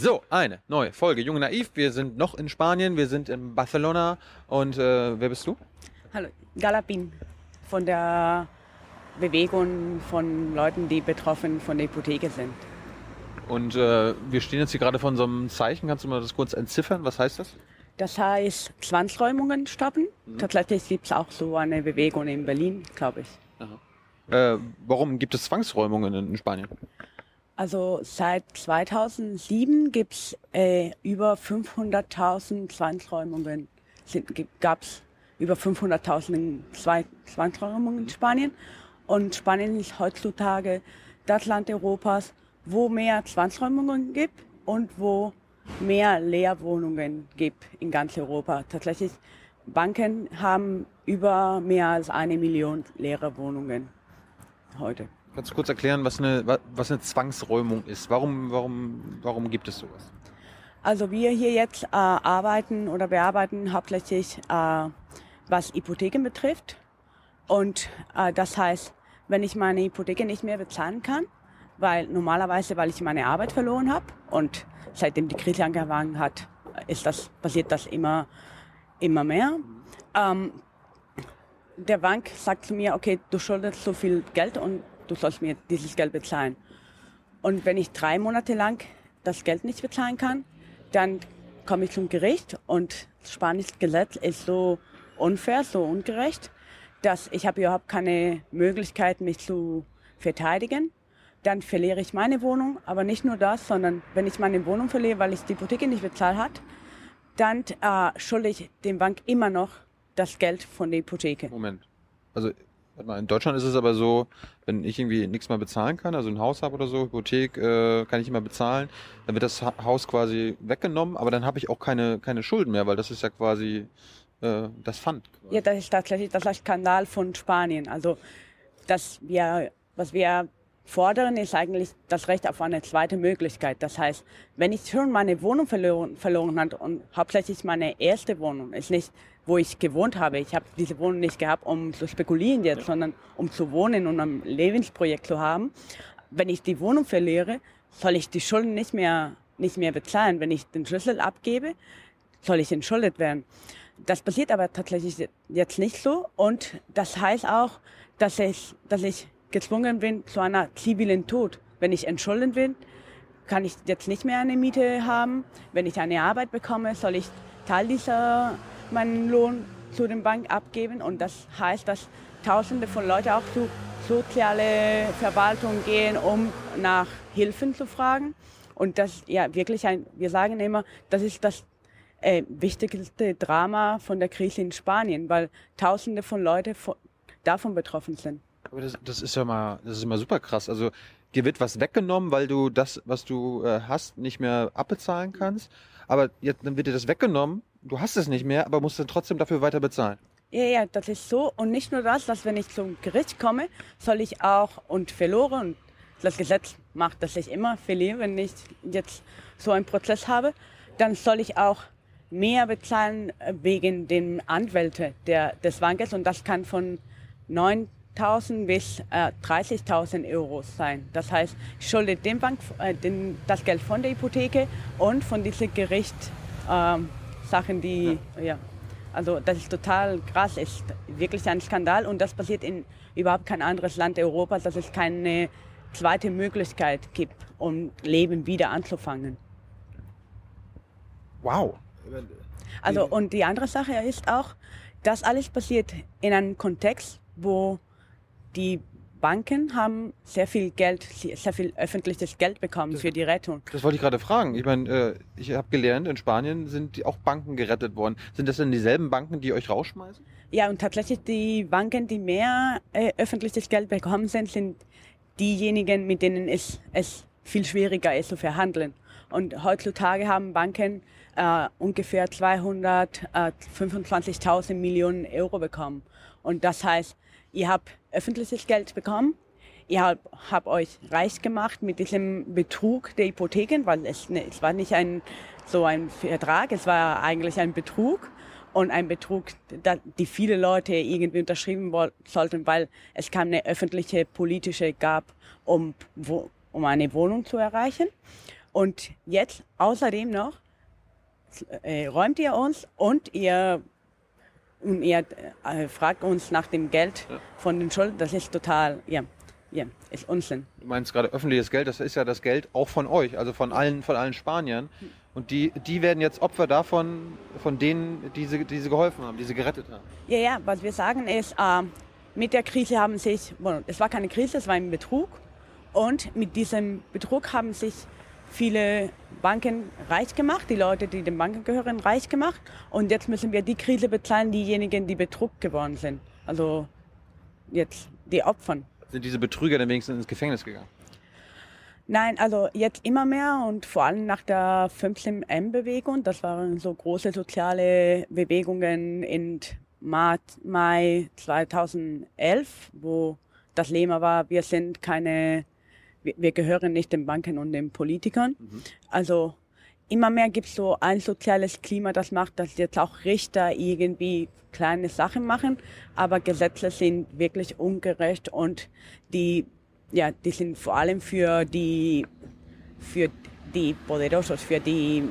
So, eine neue Folge Junge Naiv. Wir sind noch in Spanien, wir sind in Barcelona und äh, wer bist du? Hallo, Galapin von der Bewegung von Leuten, die betroffen von der Hypotheke sind. Und äh, wir stehen jetzt hier gerade vor so einem Zeichen. Kannst du mal das kurz entziffern? Was heißt das? Das heißt Zwangsräumungen stoppen. Mhm. Tatsächlich gibt es auch so eine Bewegung in Berlin, glaube ich. Äh, warum gibt es Zwangsräumungen in Spanien? Also seit 2007 gibt's äh, über 500.000 Zwangsräumungen. Gab es über 500.000 Zwangsräumungen in Spanien. Und Spanien ist heutzutage das Land Europas, wo mehr Zwangsräumungen gibt und wo mehr Leerwohnungen gibt in ganz Europa. Tatsächlich, Banken haben über mehr als eine Million leere Wohnungen heute. Kannst du kurz erklären, was eine, was eine Zwangsräumung ist? Warum, warum, warum gibt es sowas? Also wir hier jetzt äh, arbeiten oder bearbeiten hauptsächlich, äh, was Hypotheken betrifft. Und äh, das heißt, wenn ich meine Hypotheke nicht mehr bezahlen kann, weil normalerweise, weil ich meine Arbeit verloren habe und seitdem die Krise angefangen hat, ist das, passiert das immer, immer mehr. Ähm, der Bank sagt zu mir, okay, du schuldest so viel Geld und du sollst mir dieses Geld bezahlen. Und wenn ich drei Monate lang das Geld nicht bezahlen kann, dann komme ich zum Gericht und das spanische Gesetz ist so unfair, so ungerecht, dass ich habe überhaupt keine Möglichkeit, mich zu verteidigen. Dann verliere ich meine Wohnung, aber nicht nur das, sondern wenn ich meine Wohnung verliere, weil ich die Hypothek nicht bezahlt hat, dann äh, schulde ich dem Bank immer noch das Geld von der Hypothek. Moment. Also in Deutschland ist es aber so, wenn ich irgendwie nichts mehr bezahlen kann, also ein Haus habe oder so, Hypothek äh, kann ich immer bezahlen, dann wird das Haus quasi weggenommen, aber dann habe ich auch keine, keine Schulden mehr, weil das ist ja quasi äh, das Pfand. Quasi. Ja, das ist tatsächlich das Skandal von Spanien. Also das wir, was wir fordern, ist eigentlich das Recht auf eine zweite Möglichkeit. Das heißt, wenn ich schon meine Wohnung verloren, verloren habe und hauptsächlich meine erste Wohnung ist nicht, wo ich gewohnt habe. Ich habe diese Wohnung nicht gehabt, um zu spekulieren jetzt, sondern um zu wohnen und ein Lebensprojekt zu haben. Wenn ich die Wohnung verliere, soll ich die Schulden nicht mehr, nicht mehr bezahlen. Wenn ich den Schlüssel abgebe, soll ich entschuldet werden. Das passiert aber tatsächlich jetzt nicht so und das heißt auch, dass ich, dass ich gezwungen bin zu einer zivilen Tod. Wenn ich entschulden bin, kann ich jetzt nicht mehr eine Miete haben. Wenn ich eine Arbeit bekomme, soll ich Teil dieser meinen Lohn zu den Bank abgeben. Und das heißt, dass Tausende von Leuten auch zu soziale Verwaltung gehen, um nach Hilfen zu fragen. Und das, ja, wirklich ein, wir sagen immer, das ist das äh, wichtigste Drama von der Krise in Spanien, weil Tausende von Leuten davon betroffen sind. Aber das, das ist ja mal, das ist immer super krass. Also dir wird was weggenommen, weil du das, was du äh, hast, nicht mehr abbezahlen kannst. Aber jetzt dann wird dir das weggenommen. Du hast es nicht mehr, aber musst dann trotzdem dafür weiter bezahlen. Ja, ja, das ist so. Und nicht nur das, dass wenn ich zum Gericht komme, soll ich auch und verloren, und das Gesetz macht, dass ich immer verliere, wenn ich jetzt so einen Prozess habe, dann soll ich auch mehr bezahlen äh, wegen den Anwälte der, des Bankes und das kann von neun 10.000 bis äh, 30.000 Euro sein. Das heißt, ich schulde dem Bank äh, den, das Geld von der Hypotheke und von diesen Gericht ähm, Sachen, die ja. ja. Also das ist total krass, ist wirklich ein Skandal und das passiert in überhaupt kein anderes Land Europas, dass es keine zweite Möglichkeit gibt, um Leben wieder anzufangen. Wow. Also und die andere Sache ist auch, das alles passiert in einem Kontext, wo die Banken haben sehr viel Geld, sehr viel öffentliches Geld bekommen das, für die Rettung. Das wollte ich gerade fragen. Ich meine, äh, ich habe gelernt, in Spanien sind auch Banken gerettet worden. Sind das denn dieselben Banken, die euch rausschmeißen? Ja, und tatsächlich die Banken, die mehr äh, öffentliches Geld bekommen sind, sind diejenigen, mit denen es, es viel schwieriger ist zu verhandeln. Und heutzutage haben Banken äh, ungefähr 225.000 Millionen Euro bekommen. Und das heißt, ihr habt öffentliches Geld bekommen. Ihr habt, habt euch reich gemacht mit diesem Betrug der Hypotheken, weil es, ne, es war nicht ein, so ein Vertrag, es war eigentlich ein Betrug und ein Betrug, die viele Leute irgendwie unterschrieben sollten, weil es keine öffentliche politische gab, um, um eine Wohnung zu erreichen. Und jetzt außerdem noch äh, räumt ihr uns und ihr, und ihr äh, fragt uns nach dem Geld ja. von den Schulden. Das ist total, ja, ja, ist Unsinn. Du meinst gerade öffentliches Geld, das ist ja das Geld auch von euch, also von allen, von allen Spaniern. Und die, die werden jetzt Opfer davon, von denen, die sie, die sie geholfen haben, die sie gerettet haben. Ja, ja, was wir sagen ist, äh, mit der Krise haben sich, es war keine Krise, es war ein Betrug. Und mit diesem Betrug haben sich viele Banken reich gemacht, die Leute, die den Banken gehören, reich gemacht. Und jetzt müssen wir die Krise bezahlen, diejenigen, die betrug geworden sind. Also jetzt die Opfern. Sind diese Betrüger dann wenigstens ins Gefängnis gegangen? Nein, also jetzt immer mehr und vor allem nach der 15M-Bewegung. Das waren so große soziale Bewegungen in Mai 2011, wo das Lema war, wir sind keine wir, gehören nicht den Banken und den Politikern. Mhm. Also immer mehr gibt es so ein soziales Klima, das macht, dass jetzt auch Richter irgendwie kleine Sachen machen, aber Gesetze sind wirklich ungerecht und die, ja, die sind vor allem für die, für die Poderosos, für die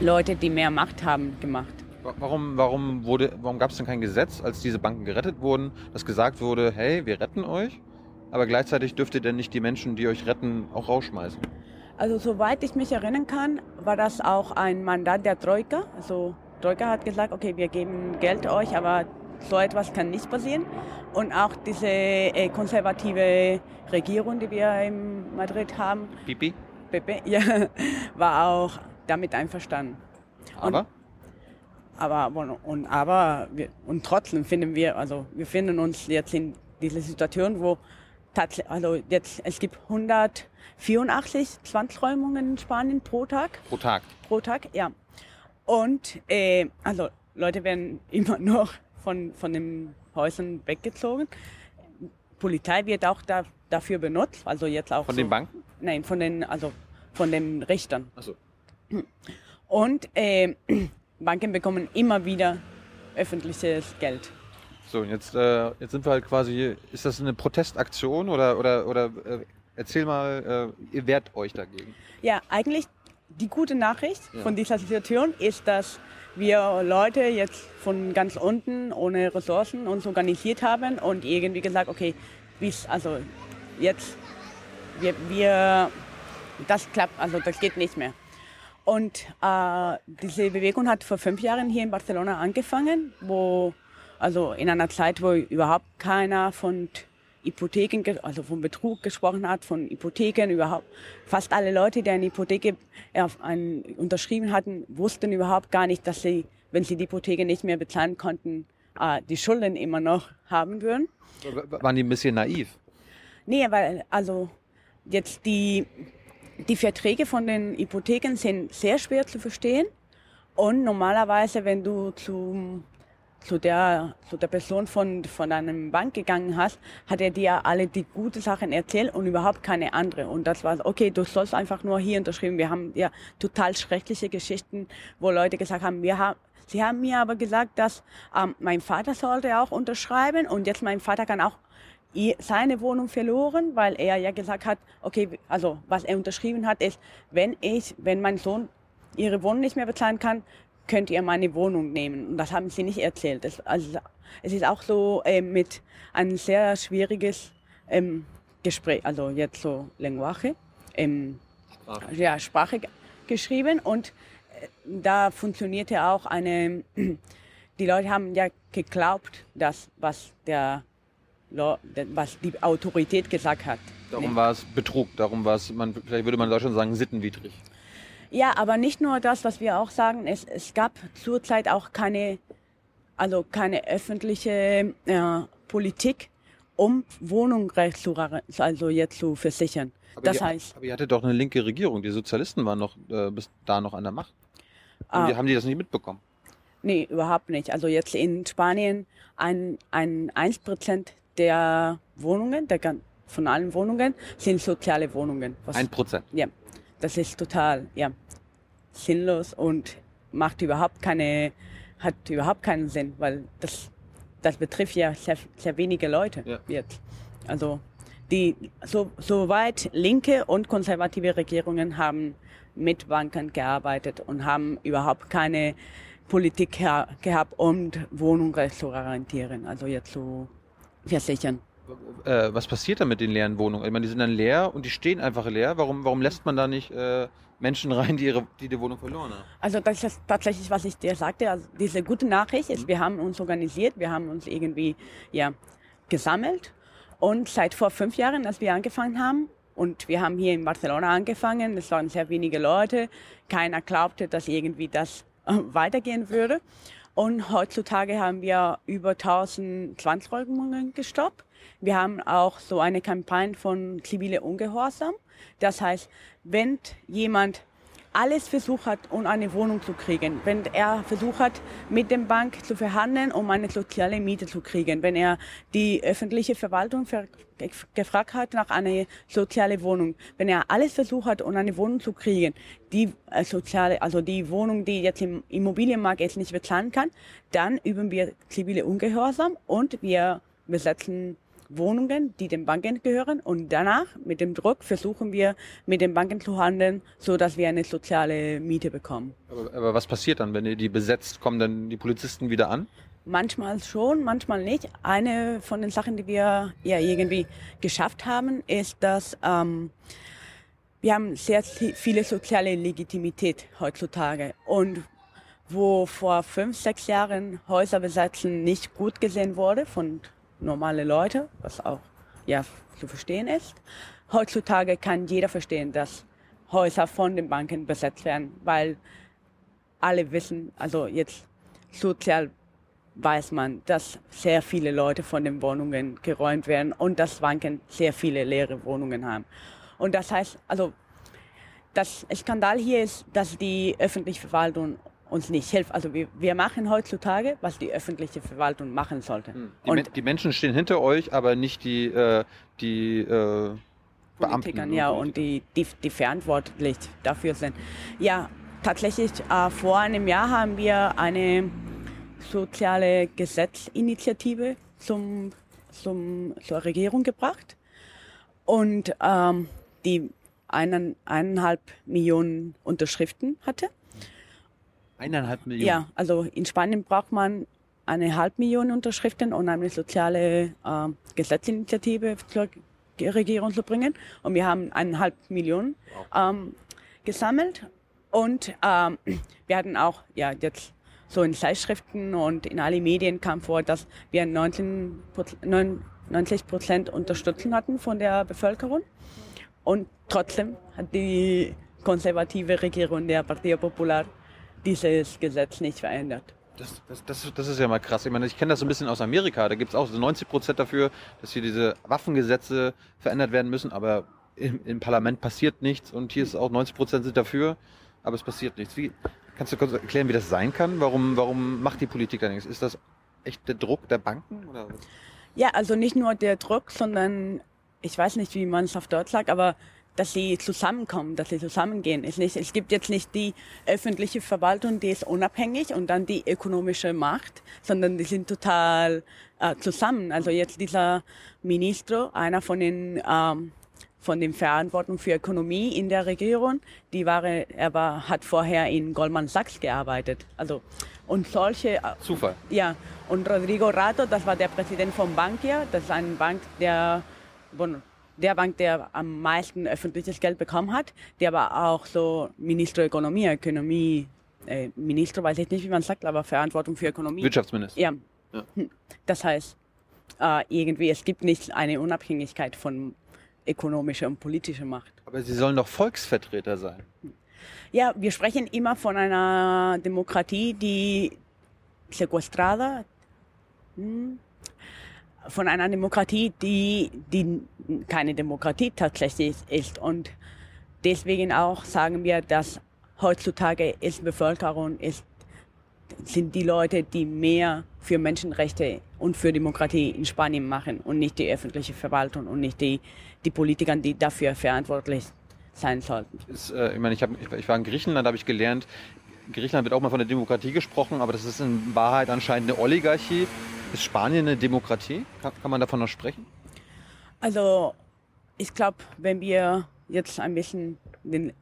Leute, die mehr Macht haben, gemacht. Warum, warum, wurde, warum gab es denn kein Gesetz, als diese Banken gerettet wurden, dass gesagt wurde, hey, wir retten euch? Aber gleichzeitig dürft ihr denn nicht die Menschen, die euch retten, auch rausschmeißen? Also soweit ich mich erinnern kann, war das auch ein Mandat der Troika. Also Troika hat gesagt, okay, wir geben Geld euch, aber so etwas kann nicht passieren. Und auch diese äh, konservative Regierung, die wir in Madrid haben, Pipi, Pepe, ja, war auch damit einverstanden. Aber? Und, aber und aber und trotzdem finden wir, also wir finden uns jetzt in dieser Situation, wo also jetzt, es gibt 184 Zwangsräumungen in Spanien pro Tag. Pro Tag? Pro Tag, ja. Und äh, also Leute werden immer noch von, von den Häusern weggezogen. Polizei wird auch da, dafür benutzt, also jetzt auch. Von so, den Banken? Nein, von den, also von den Richtern. Ach so. Und äh, Banken bekommen immer wieder öffentliches Geld. So, jetzt, äh, jetzt sind wir halt quasi, ist das eine Protestaktion oder, oder, oder äh, erzähl mal, äh, ihr wehrt euch dagegen? Ja, eigentlich die gute Nachricht ja. von dieser Situation ist, dass wir Leute jetzt von ganz unten ohne Ressourcen uns organisiert haben und irgendwie gesagt, okay, bis, also jetzt, wir, wir, das klappt, also das geht nicht mehr. Und äh, diese Bewegung hat vor fünf Jahren hier in Barcelona angefangen, wo also in einer Zeit, wo überhaupt keiner von Hypotheken, also von Betrug gesprochen hat, von Hypotheken überhaupt. Fast alle Leute, die eine Hypothek ein, unterschrieben hatten, wussten überhaupt gar nicht, dass sie, wenn sie die Hypothek nicht mehr bezahlen konnten, äh, die Schulden immer noch haben würden. Waren die ein bisschen naiv? Nee, weil also jetzt die, die Verträge von den Hypotheken sind sehr schwer zu verstehen. Und normalerweise, wenn du zum zu der, zu der Person von, von einem Bank gegangen hast, hat er dir alle die guten Sachen erzählt und überhaupt keine andere. Und das war, okay, du sollst einfach nur hier unterschreiben. Wir haben ja total schreckliche Geschichten, wo Leute gesagt haben, wir haben, sie haben mir aber gesagt, dass ähm, mein Vater sollte auch unterschreiben und jetzt mein Vater kann auch seine Wohnung verloren, weil er ja gesagt hat, okay, also was er unterschrieben hat, ist, wenn ich, wenn mein Sohn ihre Wohnung nicht mehr bezahlen kann, könnt ihr meine Wohnung nehmen. Und das haben sie nicht erzählt. Das, also, es ist auch so äh, mit ein sehr schwieriges ähm, Gespräch, also jetzt so Lenguaje, ähm, Sprache. ja, Sprache geschrieben und äh, da funktionierte auch eine, die Leute haben ja geglaubt, dass was der was die Autorität gesagt hat. Darum war es Betrug, darum war es, man, vielleicht würde man in Deutschland sagen, sittenwidrig. Ja, aber nicht nur das, was wir auch sagen, es, es gab zurzeit auch keine, also keine öffentliche äh, Politik, um Wohnungsrecht zu, also jetzt zu versichern. Aber das ihr, heißt. Aber ihr hattet doch eine linke Regierung. Die Sozialisten waren noch äh, bis da noch an der Macht. Ah, die, haben die das nicht mitbekommen? Nee, überhaupt nicht. Also jetzt in Spanien ein, ein 1% der Wohnungen, der, von allen Wohnungen, sind soziale Wohnungen. Ein Prozent? Ja. Das ist total, ja, sinnlos und macht überhaupt keine, hat überhaupt keinen Sinn, weil das, das betrifft ja sehr, sehr wenige Leute ja. jetzt. Also die so, soweit linke und konservative Regierungen haben mit Banken gearbeitet und haben überhaupt keine Politik gehabt, um Wohnungen zu garantieren, also jetzt zu versichern. Äh, was passiert da mit den leeren Wohnungen? Ich meine, die sind dann leer und die stehen einfach leer. Warum, warum lässt man da nicht äh, Menschen rein, die, ihre, die die Wohnung verloren haben? Also das ist tatsächlich, was ich dir sagte. Also diese gute Nachricht ist, mhm. wir haben uns organisiert, wir haben uns irgendwie ja, gesammelt und seit vor fünf Jahren, als wir angefangen haben, und wir haben hier in Barcelona angefangen, es waren sehr wenige Leute, keiner glaubte, dass irgendwie das äh, weitergehen würde. Und heutzutage haben wir über 1000 Zwangsräumungen gestoppt. Wir haben auch so eine Kampagne von zivile Ungehorsam. Das heißt, wenn jemand alles versucht hat, um eine Wohnung zu kriegen, wenn er versucht hat, mit dem Bank zu verhandeln, um eine soziale Miete zu kriegen, wenn er die öffentliche Verwaltung gefragt hat nach einer sozialen Wohnung, wenn er alles versucht hat, um eine Wohnung zu kriegen, die äh, soziale, also die Wohnung, die jetzt im Immobilienmarkt jetzt nicht bezahlen kann, dann üben wir zivile Ungehorsam und wir besetzen Wohnungen, die den Banken gehören und danach mit dem Druck versuchen wir mit den Banken zu handeln, so dass wir eine soziale Miete bekommen. Aber, aber was passiert dann, wenn ihr die besetzt? Kommen dann die Polizisten wieder an? Manchmal schon, manchmal nicht. Eine von den Sachen, die wir ja irgendwie geschafft haben, ist, dass ähm, wir haben sehr viele soziale Legitimität heutzutage und wo vor fünf, sechs Jahren Häuser besetzen nicht gut gesehen wurde von normale Leute, was auch ja zu verstehen ist. Heutzutage kann jeder verstehen, dass Häuser von den Banken besetzt werden, weil alle wissen, also jetzt sozial weiß man, dass sehr viele Leute von den Wohnungen geräumt werden und dass Banken sehr viele leere Wohnungen haben. Und das heißt, also das Skandal hier ist, dass die öffentliche Verwaltung uns nicht hilft. Also wir, wir machen heutzutage, was die öffentliche Verwaltung machen sollte. Hm. Die, und die Menschen stehen hinter euch, aber nicht die, äh, die äh, Beamten. Ja, und die, die, die verantwortlich dafür sind. Ja, tatsächlich, äh, vor einem Jahr haben wir eine soziale Gesetzinitiative zum, zum, zur Regierung gebracht. Und ähm, die einen, eineinhalb Millionen Unterschriften hatte. Eineinhalb Millionen? Ja, also in Spanien braucht man eine halbe Million Unterschriften, um eine soziale äh, Gesetzinitiative zur Regierung zu bringen. Und wir haben eineinhalb Millionen ähm, gesammelt. Und ähm, wir hatten auch ja jetzt so in Zeitschriften und in alle Medien kam vor, dass wir 19, 90 Prozent Unterstützung hatten von der Bevölkerung. Und trotzdem hat die konservative Regierung der Partei Popular dieses Gesetz nicht verändert. Das, das, das, das ist ja mal krass. Ich meine, ich kenne das so ein bisschen aus Amerika. Da gibt es auch so 90 Prozent dafür, dass hier diese Waffengesetze verändert werden müssen, aber im, im Parlament passiert nichts und hier ist auch 90 Prozent sind dafür, aber es passiert nichts. Wie, kannst du kurz erklären, wie das sein kann? Warum, warum macht die Politik da nichts? Ist das echt der Druck der Banken? Oder? Ja, also nicht nur der Druck, sondern ich weiß nicht, wie man es auf Deutsch sagt, aber dass sie zusammenkommen, dass sie zusammengehen. Es, nicht, es gibt jetzt nicht die öffentliche Verwaltung, die ist unabhängig und dann die ökonomische Macht, sondern die sind total äh, zusammen. Also jetzt dieser Ministro, einer von den ähm, von den Verantwortung für Ökonomie in der Regierung, die war, er war, hat vorher in Goldman Sachs gearbeitet. Also und solche. Äh, Zufall. Ja. Und Rodrigo Rato, das war der Präsident von Bankia. Das ist ein Bank, der bueno, der Bank, der am meisten öffentliches Geld bekommen hat, der aber auch so Minister Ökonomie, Ökonomie, äh, Minister, weiß ich nicht, wie man sagt, aber Verantwortung für Ökonomie. Wirtschaftsminister. Ja. ja. Hm. Das heißt, äh, irgendwie, es gibt nicht eine Unabhängigkeit von ökonomischer und politischer Macht. Aber sie sollen doch Volksvertreter sein. Ja, wir sprechen immer von einer Demokratie, die sequestrada, hm, von einer Demokratie, die, die keine Demokratie tatsächlich ist. Und deswegen auch sagen wir, dass heutzutage ist Bevölkerung, ist, sind die Leute, die mehr für Menschenrechte und für Demokratie in Spanien machen und nicht die öffentliche Verwaltung und nicht die, die Politiker, die dafür verantwortlich sein sollten. Ist, äh, ich meine, ich, hab, ich war in Griechenland, habe ich gelernt, Griechenland wird auch mal von der Demokratie gesprochen, aber das ist in Wahrheit anscheinend eine Oligarchie. Ist Spanien eine Demokratie? Kann, kann man davon noch sprechen? Also ich glaube, wenn wir jetzt ein bisschen den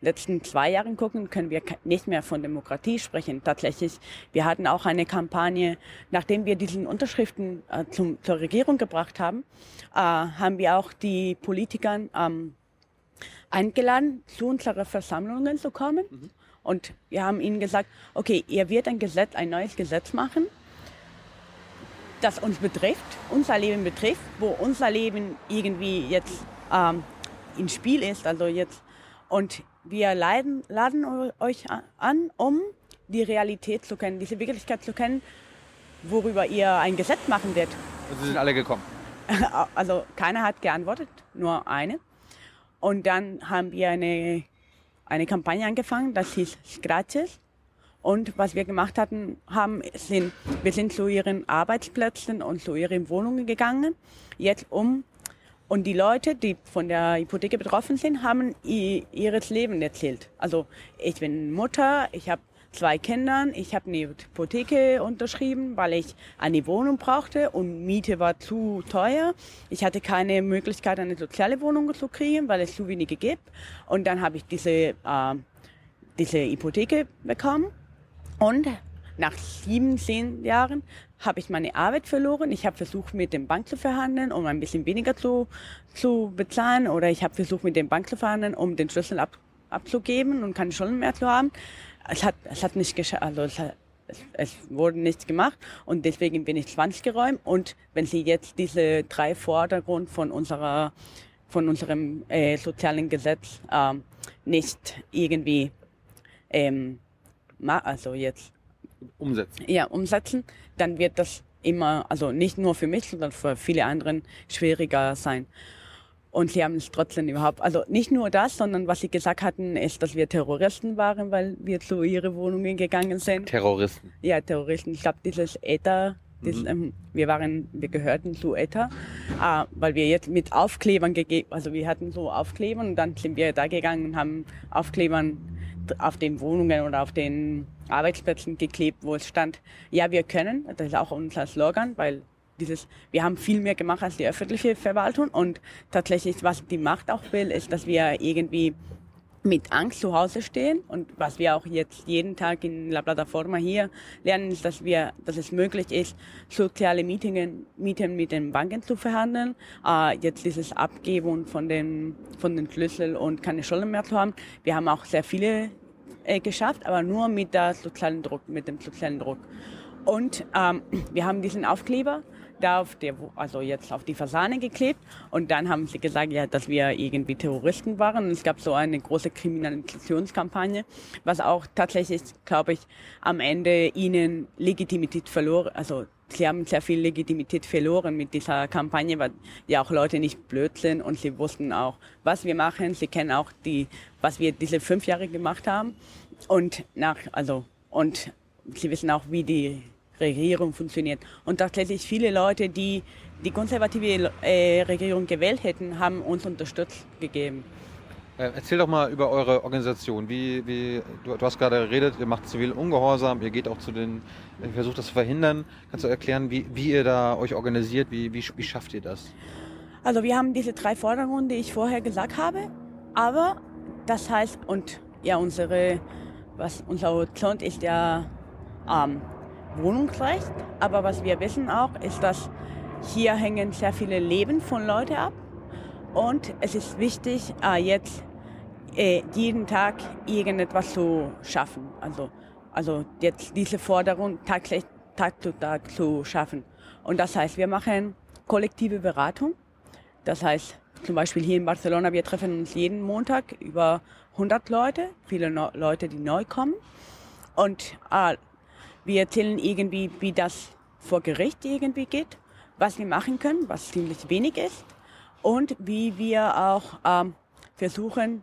letzten zwei Jahren gucken, können wir nicht mehr von Demokratie sprechen. Tatsächlich, wir hatten auch eine Kampagne, nachdem wir diesen Unterschriften äh, zum, zur Regierung gebracht haben, äh, haben wir auch die Politiker ähm, eingeladen, zu unseren Versammlungen zu kommen. Mhm. Und wir haben ihnen gesagt, okay, ihr wird ein Gesetz, ein neues Gesetz machen, das uns betrifft, unser Leben betrifft, wo unser Leben irgendwie jetzt ähm, im Spiel ist, also jetzt. Und wir laden, laden euch an, um die Realität zu kennen, diese Wirklichkeit zu kennen, worüber ihr ein Gesetz machen werdet. Also sind alle gekommen? Also keiner hat geantwortet, nur eine. Und dann haben wir eine, eine Kampagne angefangen, das hieß Scratches. Und was wir gemacht hatten, haben, sind, wir sind zu ihren Arbeitsplätzen und zu ihren Wohnungen gegangen, jetzt um und die Leute, die von der Hypothek betroffen sind, haben ihres Leben erzählt. Also ich bin Mutter, ich habe zwei Kinder, ich habe eine Hypothek unterschrieben, weil ich eine Wohnung brauchte und Miete war zu teuer. Ich hatte keine Möglichkeit, eine soziale Wohnung zu kriegen, weil es zu wenige gibt. Und dann habe ich diese, äh, diese Hypothek bekommen. Und nach sieben, zehn Jahren habe ich meine Arbeit verloren. Ich habe versucht, mit dem Bank zu verhandeln, um ein bisschen weniger zu, zu bezahlen. Oder ich habe versucht, mit dem Bank zu verhandeln, um den Schlüssel ab, abzugeben und keine Schulden mehr zu haben. Es hat, es hat nicht geschafft. Also es, hat, es, es wurde nichts gemacht und deswegen bin ich 20 geräumt. Und wenn Sie jetzt diese drei Vordergrund von unserer von unserem äh, sozialen Gesetz äh, nicht irgendwie ähm, also jetzt umsetzen. Ja, umsetzen, dann wird das immer, also nicht nur für mich, sondern für viele anderen schwieriger sein. Und sie haben es trotzdem überhaupt, also nicht nur das, sondern was sie gesagt hatten, ist, dass wir Terroristen waren, weil wir zu ihren Wohnungen gegangen sind. Terroristen? Ja, Terroristen. Ich glaube, dieses ETA, das, mhm. ähm, wir waren, wir gehörten zu ETA, äh, weil wir jetzt mit Aufklebern gegeben, also wir hatten so Aufkleber und dann sind wir da gegangen und haben Aufklebern auf den Wohnungen oder auf den Arbeitsplätzen geklebt, wo es stand, ja, wir können, das ist auch unser Slogan, weil dieses, wir haben viel mehr gemacht als die öffentliche Verwaltung und tatsächlich, was die Macht auch will, ist, dass wir irgendwie mit Angst zu Hause stehen und was wir auch jetzt jeden Tag in La Plataforma hier lernen, ist, dass wir, dass es möglich ist, soziale Mietingen, Mieten mit den Banken zu verhandeln, äh, jetzt dieses Abgeben von den, von den Schlüssel und keine Schulden mehr zu haben. Wir haben auch sehr viele äh, geschafft, aber nur mit der sozialen Druck, mit dem sozialen Druck. Und ähm, wir haben diesen Aufkleber da auf der, also jetzt auf die Fasane geklebt und dann haben sie gesagt, ja, dass wir irgendwie Terroristen waren. Und es gab so eine große Kriminalisationskampagne, was auch tatsächlich, glaube ich, am Ende ihnen Legitimität verloren, also sie haben sehr viel Legitimität verloren mit dieser Kampagne, weil ja auch Leute nicht blöd sind und sie wussten auch, was wir machen. Sie kennen auch die, was wir diese fünf Jahre gemacht haben und nach, also und sie wissen auch, wie die Regierung funktioniert. Und tatsächlich viele Leute, die die konservative äh, Regierung gewählt hätten, haben uns unterstützt gegeben. Äh, erzähl doch mal über eure Organisation. Wie, wie, du, du, hast gerade geredet, ihr macht zivil Ungehorsam, ihr geht auch zu den, ihr versucht das zu verhindern. Kannst du erklären, wie, wie ihr da euch organisiert, wie, wie, wie schafft ihr das? Also wir haben diese drei Forderungen, die ich vorher gesagt habe, aber das heißt, und ja, unsere, was, unser Horizont ist ja ähm, Wohnungsrecht, aber was wir wissen auch, ist, dass hier hängen sehr viele Leben von Leuten ab und es ist wichtig, äh, jetzt äh, jeden Tag irgendetwas zu schaffen. Also, also jetzt diese Forderung Tag, Tag zu Tag zu schaffen. Und das heißt, wir machen kollektive Beratung. Das heißt, zum Beispiel hier in Barcelona, wir treffen uns jeden Montag über 100 Leute, viele no Leute, die neu kommen. Und äh, wir erzählen irgendwie, wie das vor Gericht irgendwie geht, was wir machen können, was ziemlich wenig ist und wie wir auch ähm, versuchen,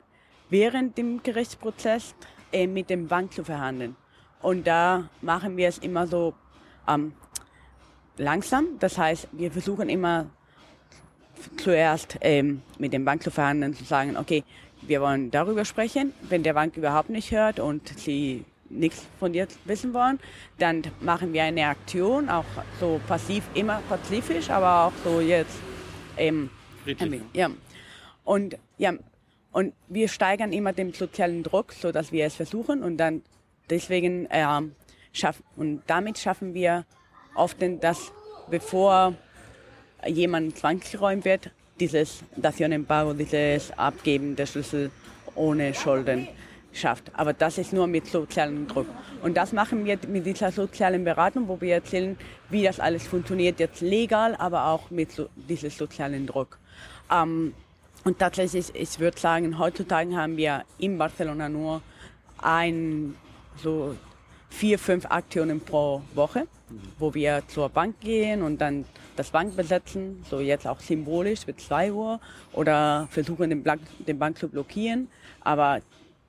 während dem Gerichtsprozess äh, mit dem Bank zu verhandeln. Und da machen wir es immer so ähm, langsam. Das heißt, wir versuchen immer zuerst ähm, mit dem Bank zu verhandeln, zu sagen, okay, wir wollen darüber sprechen. Wenn der Bank überhaupt nicht hört und sie nichts von dir wissen wollen, dann machen wir eine Aktion, auch so passiv, immer pazifisch, aber auch so jetzt ähm, ja. Und ja, Und wir steigern immer den sozialen Druck, so dass wir es versuchen und dann deswegen äh, schaffen und damit schaffen wir oft, dass bevor jemand zwangsgeräumt wird, dieses Dación en Pago, dieses Abgeben der Schlüssel ohne Schulden schafft. Aber das ist nur mit sozialem Druck. Und das machen wir mit dieser sozialen Beratung, wo wir erzählen, wie das alles funktioniert, jetzt legal, aber auch mit so, diesem sozialen Druck. Ähm, und tatsächlich, ich würde sagen, heutzutage haben wir in Barcelona nur ein, so vier, fünf Aktionen pro Woche, wo wir zur Bank gehen und dann das Bank besetzen, so jetzt auch symbolisch bis zwei Uhr oder versuchen den, Bank, den Bank zu blockieren. Aber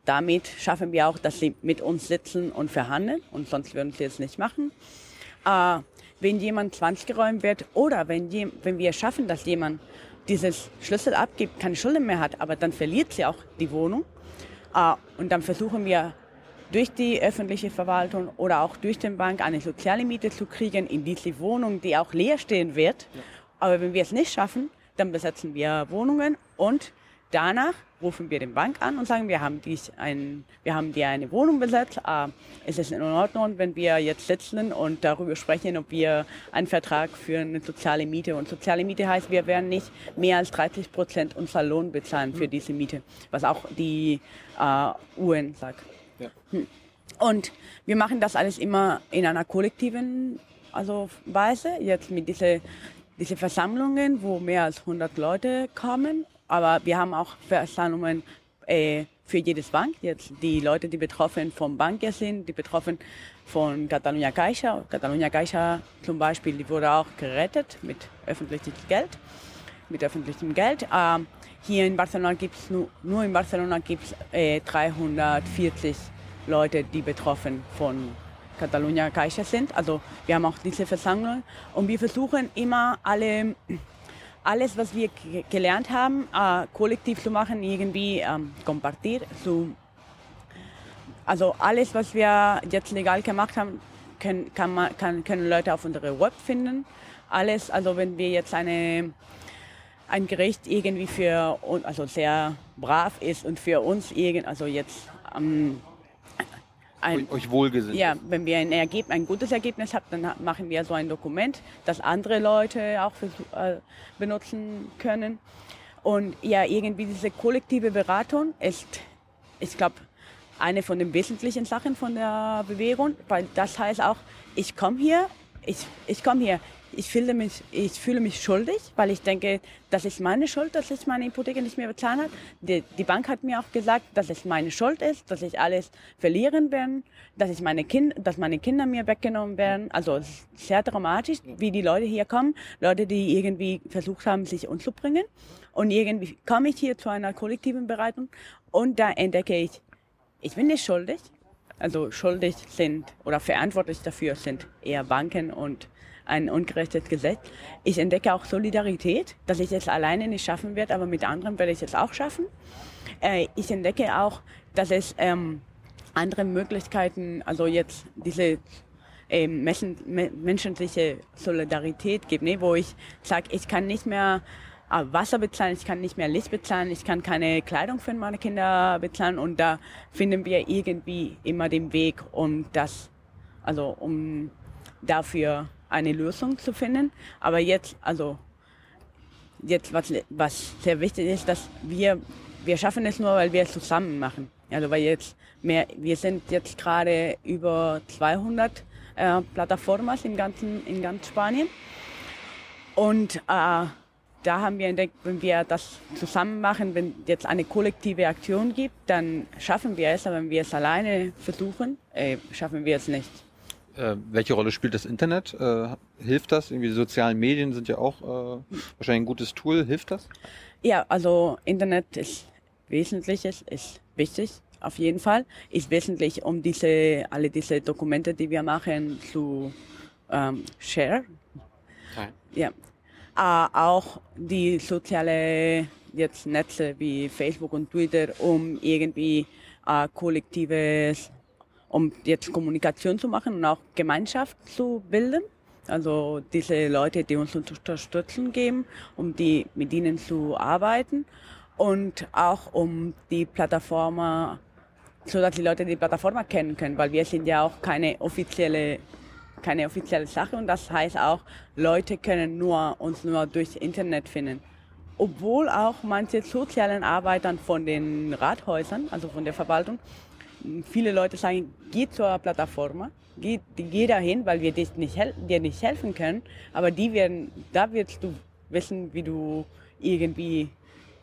damit schaffen wir auch, dass sie mit uns sitzen und verhandeln und sonst würden sie es nicht machen. Äh, wenn jemand zwangsgeräumt wird oder wenn, je, wenn wir schaffen, dass jemand dieses Schlüssel abgibt, keine Schulden mehr hat, aber dann verliert sie auch die Wohnung. Äh, und dann versuchen wir durch die öffentliche Verwaltung oder auch durch den Bank eine soziale Miete zu kriegen in diese Wohnung, die auch leer stehen wird. Ja. Aber wenn wir es nicht schaffen, dann besetzen wir Wohnungen und danach rufen wir den Bank an und sagen, wir haben, dies ein, wir haben dir eine Wohnung besetzt. Äh, ist es in Ordnung, wenn wir jetzt sitzen und darüber sprechen, ob wir einen Vertrag für eine soziale Miete und soziale Miete heißt, wir werden nicht mehr als 30 Prozent unserer Lohn bezahlen für diese Miete, was auch die äh, UN sagt. Ja. Hm. Und wir machen das alles immer in einer kollektiven also Weise, jetzt mit diese diese Versammlungen, wo mehr als 100 Leute kommen aber wir haben auch Versammlungen äh, für jedes Bank. Jetzt die Leute, die betroffen vom Bank sind, die betroffen von Catalunya Caixa. Catalunya Caixa zum Beispiel, die wurde auch gerettet mit öffentlichem Geld. Mit öffentlichem Geld. Ähm, hier in Barcelona gibt es nur, nur in Barcelona gibt es äh, 340 Leute, die betroffen von Catalunya Caixa sind. Also wir haben auch diese Versammlung und wir versuchen immer alle alles, was wir gelernt haben, äh, kollektiv zu machen, irgendwie ähm, kompartiert. Zu, also alles, was wir jetzt legal gemacht haben, können, kann man, kann, können Leute auf unserer Web finden. Alles, also wenn wir jetzt eine, ein Gericht irgendwie für also sehr brav ist und für uns irgend, also jetzt ähm, ein, euch wohlgesinnt. Ja, wenn wir ein, Ergebnis, ein gutes Ergebnis haben, dann machen wir so ein Dokument, das andere Leute auch für, äh, benutzen können. Und ja, irgendwie diese kollektive Beratung ist, ich glaube, eine von den wesentlichen Sachen von der Bewegung, weil das heißt auch, ich komme hier, ich, ich komme hier, ich fühle mich, ich fühle mich schuldig, weil ich denke, das ist meine Schuld, dass ich meine Hypothek nicht mehr bezahlen habe. Die, die, Bank hat mir auch gesagt, dass es meine Schuld ist, dass ich alles verlieren werde, dass ich meine Kind, dass meine Kinder mir weggenommen werden. Also sehr dramatisch, wie die Leute hier kommen, Leute, die irgendwie versucht haben, sich umzubringen. Und irgendwie komme ich hier zu einer kollektiven Bereitung und da entdecke ich, ich bin nicht schuldig. Also schuldig sind oder verantwortlich dafür sind eher Banken und ein ungerechtes Gesetz. Ich entdecke auch Solidarität, dass ich es alleine nicht schaffen werde, aber mit anderen werde ich es auch schaffen. Äh, ich entdecke auch, dass es ähm, andere Möglichkeiten, also jetzt diese äh, menschliche Solidarität gibt, ne, wo ich sage, ich kann nicht mehr Wasser bezahlen, ich kann nicht mehr Licht bezahlen, ich kann keine Kleidung für meine Kinder bezahlen und da finden wir irgendwie immer den Weg, um das, also um dafür eine Lösung zu finden. Aber jetzt, also jetzt was, was sehr wichtig ist, dass wir, wir schaffen es nur, weil wir es zusammen machen. Also weil jetzt mehr, wir sind jetzt gerade über 200 äh, Plataformas im ganzen, in ganz Spanien. Und äh, da haben wir entdeckt, wenn wir das zusammen machen, wenn jetzt eine kollektive Aktion gibt, dann schaffen wir es, aber wenn wir es alleine versuchen, äh, schaffen wir es nicht. Äh, welche Rolle spielt das Internet? Äh, hilft das? Irgendwie die sozialen Medien sind ja auch äh, wahrscheinlich ein gutes Tool. Hilft das? Ja, also Internet ist wesentliches, ist wichtig auf jeden Fall. Ist wesentlich, um diese alle diese Dokumente, die wir machen, zu ähm, share. Okay. Ja. Äh, auch die soziale jetzt Netze wie Facebook und Twitter, um irgendwie äh, kollektives um jetzt Kommunikation zu machen und auch Gemeinschaft zu bilden. Also diese Leute, die uns Unterstützung geben, um die mit ihnen zu arbeiten. und auch um die Plattform, so dass die Leute die Plattform kennen können, weil wir sind ja auch keine offizielle keine offizielle Sache und das heißt auch, Leute können nur uns nur durchs Internet finden. Obwohl auch manche sozialen Arbeiter von den Rathäusern, also von der Verwaltung, viele Leute sagen, geh zur Plattform, geh, geh dahin, weil wir dich nicht, dir nicht helfen können, aber die werden, da wirst du wissen, wie du irgendwie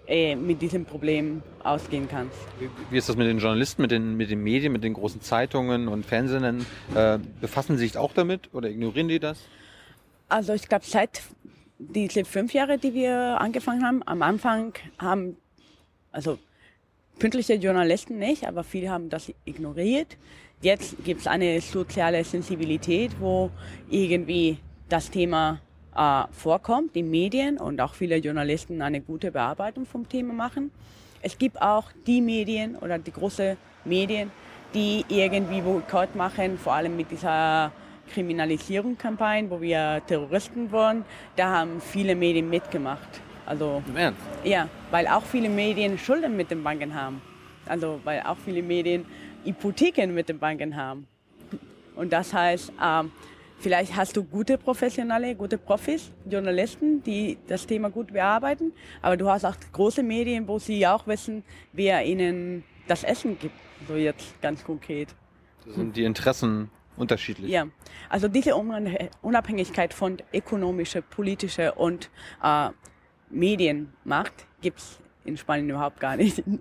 äh, mit diesem Problem ausgehen kannst. Wie ist das mit den Journalisten, mit den, mit den Medien, mit den großen Zeitungen und Fernsehern? Äh, befassen Sie sich auch damit oder ignorieren die das? Also ich glaube, seit diese fünf Jahre, die wir angefangen haben, am Anfang haben, also pünktliche Journalisten nicht, aber viele haben das ignoriert. Jetzt gibt es eine soziale Sensibilität, wo irgendwie das Thema äh, vorkommt, die Medien und auch viele Journalisten eine gute Bearbeitung vom Thema machen. Es gibt auch die Medien oder die großen Medien, die irgendwie Boykott machen, vor allem mit dieser Kriminalisierungskampagne, wo wir Terroristen waren. Da haben viele Medien mitgemacht. Also, ja, weil auch viele Medien Schulden mit den Banken haben. Also, weil auch viele Medien Hypotheken mit den Banken haben. Und das heißt, ähm, Vielleicht hast du gute Professionelle, gute Profis, Journalisten, die das Thema gut bearbeiten, aber du hast auch große Medien, wo sie auch wissen, wer ihnen das Essen gibt. So jetzt ganz konkret. Das sind die Interessen unterschiedlich. Ja, also diese Unabhängigkeit von ökonomischer, politischer und äh, Medienmacht gibt's in Spanien überhaupt gar nicht.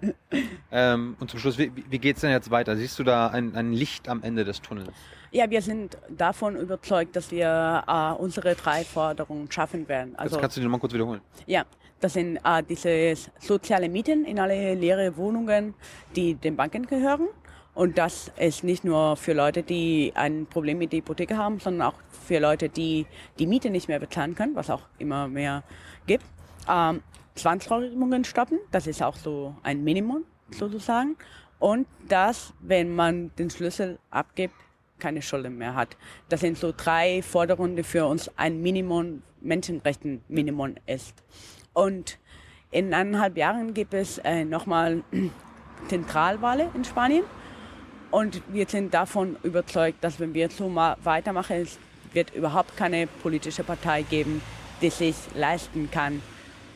Ähm, und zum Schluss, wie, wie geht es denn jetzt weiter? Siehst du da ein, ein Licht am Ende des Tunnels? Ja, wir sind davon überzeugt, dass wir äh, unsere drei Forderungen schaffen werden. Also, das kannst du dir mal kurz wiederholen. Ja, das sind äh, diese soziale Mieten in alle leere Wohnungen, die den Banken gehören. Und das ist nicht nur für Leute, die ein Problem mit der Hypothek haben, sondern auch für Leute, die die Miete nicht mehr bezahlen können, was auch immer mehr gibt. Ähm, Zwangsräumungen stoppen, das ist auch so ein Minimum sozusagen. Und dass, wenn man den Schlüssel abgibt, keine Schulden mehr hat. Das sind so drei Forderungen, die für uns ein Minimum, Menschenrechten-Minimum ist. Und in eineinhalb Jahren gibt es äh, nochmal Zentralwahlen in Spanien. Und wir sind davon überzeugt, dass wenn wir so mal weitermachen, es wird überhaupt keine politische Partei geben, die sich leisten kann,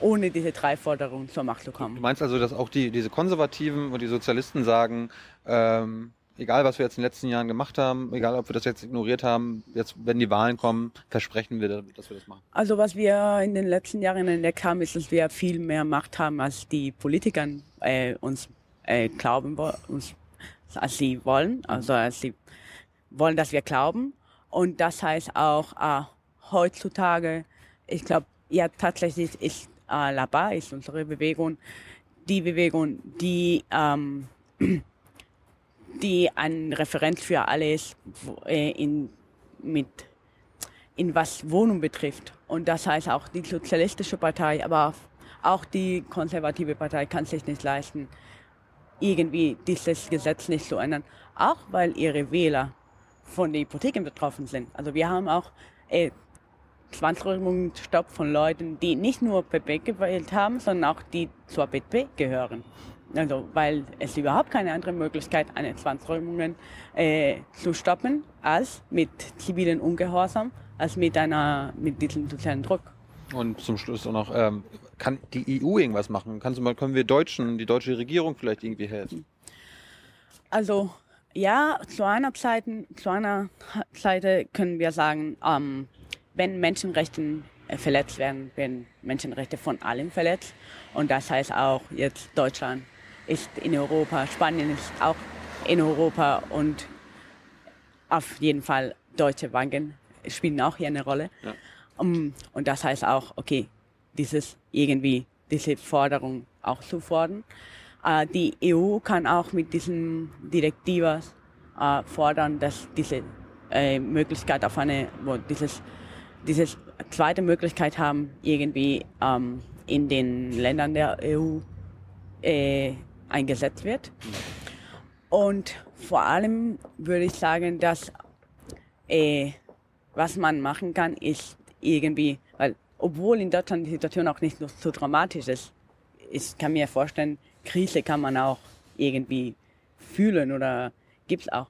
ohne diese drei Forderungen zur Macht zu kommen. Du meinst also, dass auch die, diese Konservativen und die Sozialisten sagen, ähm, egal was wir jetzt in den letzten Jahren gemacht haben, egal ob wir das jetzt ignoriert haben, jetzt wenn die Wahlen kommen, versprechen wir, dass wir das machen. Also was wir in den letzten Jahren entdeckt haben, ist, dass wir viel mehr Macht haben, als die Politiker äh, uns äh, glauben, uns, als sie wollen, also als sie wollen, dass wir glauben. Und das heißt auch äh, heutzutage, ich glaube, ja tatsächlich ist äh, LABA, ist unsere Bewegung, die Bewegung, die ähm, die ein Referenz für alles äh, in, mit, in was Wohnung betrifft. Und das heißt auch die Sozialistische Partei, aber auch die konservative Partei kann sich nicht leisten, irgendwie dieses Gesetz nicht zu ändern. Auch weil ihre Wähler von den Hypotheken betroffen sind. Also wir haben auch äh, Zwangsräumungsstopp von Leuten, die nicht nur PP gewählt haben, sondern auch die zur PP gehören. Also, weil es überhaupt keine andere Möglichkeit, eine Zwangsräumung äh, zu stoppen, als mit zivilen Ungehorsam, als mit einer, mit diesem sozialen Druck. Und zum Schluss auch noch, ähm, kann die EU irgendwas machen? Kannst du mal, können wir Deutschen, die deutsche Regierung vielleicht irgendwie helfen? Also, ja, zu einer Seite, zu einer Seite können wir sagen, ähm, wenn Menschenrechte äh, verletzt werden, werden Menschenrechte von allen verletzt. Und das heißt auch jetzt Deutschland ist in Europa, Spanien ist auch in Europa und auf jeden Fall deutsche Banken spielen auch hier eine Rolle. Ja. Um, und das heißt auch, okay, dieses irgendwie, diese Forderung auch zu fordern. Äh, die EU kann auch mit diesen Direktivas äh, fordern, dass diese äh, Möglichkeit auf eine, wo dieses, dieses zweite Möglichkeit haben, irgendwie ähm, in den Ländern der EU äh, eingesetzt wird. Und vor allem würde ich sagen, dass äh, was man machen kann, ist irgendwie, weil obwohl in Deutschland die Situation auch nicht so dramatisch ist, ich kann mir vorstellen, Krise kann man auch irgendwie fühlen oder gibt's auch.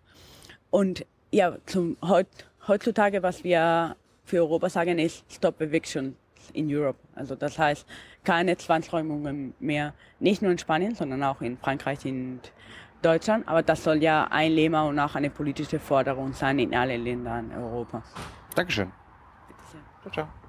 Und ja, zum, heut, heutzutage, was wir für Europa sagen, ist Stop Eviction in Europe. Also das heißt, keine Zwangsräumungen mehr, nicht nur in Spanien, sondern auch in Frankreich und Deutschland. Aber das soll ja ein Lema und auch eine politische Forderung sein in allen Ländern Europas. Dankeschön. Bitte sehr. Ciao, ciao.